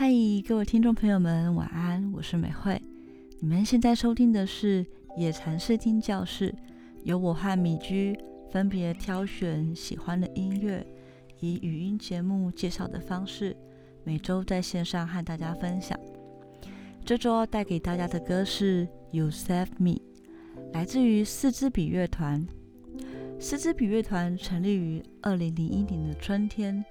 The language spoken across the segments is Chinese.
嗨，各位听众朋友们，晚安，我是美惠。你们现在收听的是野禅视听教室，由我和米居分别挑选喜欢的音乐，以语音节目介绍的方式，每周在线上和大家分享。这周要带给大家的歌是《You Save Me》，来自于四支笔乐团。四支笔乐团成立于二零零一年的春天。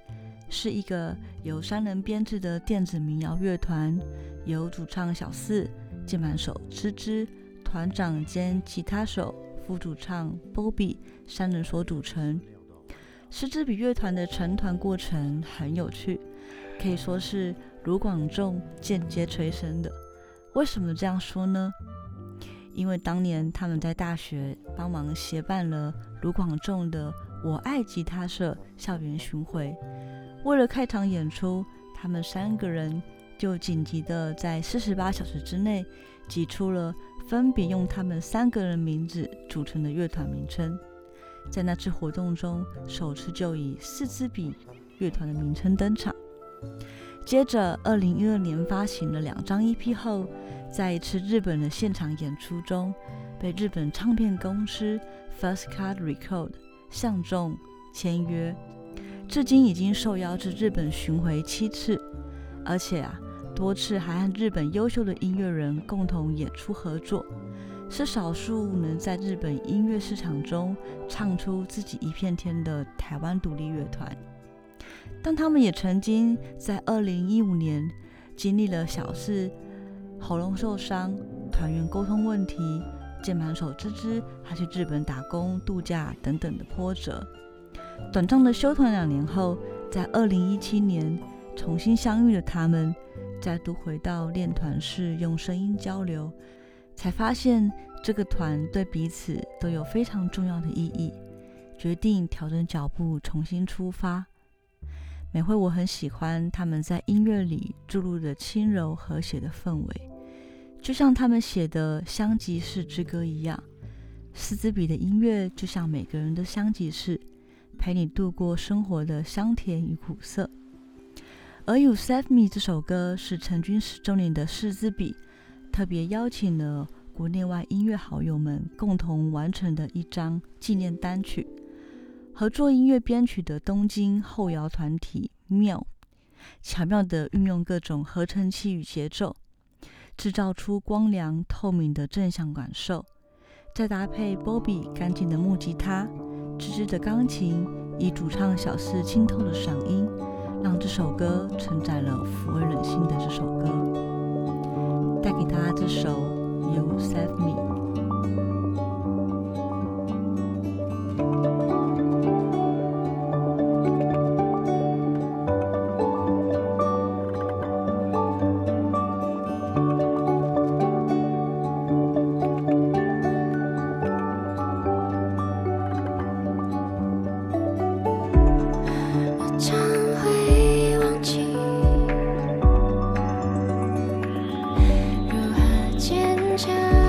是一个由三人编制的电子民谣乐团，由主唱小四、键盘手芝芝、团长兼吉他手、副主唱 Bobby 三人所组成。狮子比乐团的成团过程很有趣，可以说是卢广仲间接催生的。为什么这样说呢？因为当年他们在大学帮忙协办了卢广仲的“我爱吉他社”校园巡回。为了开场演出，他们三个人就紧急的在四十八小时之内挤出了分别用他们三个人名字组成的乐团名称。在那次活动中，首次就以四支笔乐团的名称登场。接着，二零一二年发行了两张 EP 后，在一次日本的现场演出中，被日本唱片公司 First Card Record 相中签约。至今已经受邀至日本巡回七次，而且啊，多次还和日本优秀的音乐人共同演出合作，是少数能在日本音乐市场中唱出自己一片天的台湾独立乐团。但他们也曾经在二零一五年经历了小事喉咙受伤、团员沟通问题、键盘手芝芝还去日本打工度假等等的波折。短暂的休团两年后，在二零一七年重新相遇的他们，再度回到练团室用声音交流，才发现这个团对彼此都有非常重要的意义，决定调整脚步重新出发。每回，我很喜欢他们在音乐里注入的轻柔和谐的氛围，就像他们写的《香吉士之歌》一样。斯兹比的音乐就像每个人的香吉士。陪你度过生活的香甜与苦涩。而《You Save Me》这首歌是成军十周年的四支笔特别邀请了国内外音乐好友们共同完成的一张纪念单曲。合作音乐编曲的东京后摇团体妙，巧妙地运用各种合成器与节奏，制造出光亮透明的正向感受。再搭配 Bobby 干净的木吉他。吱吱的钢琴以主唱小四清透的嗓音让这首歌承载了抚慰人心的这首歌。带给大家这首 you save me 谢。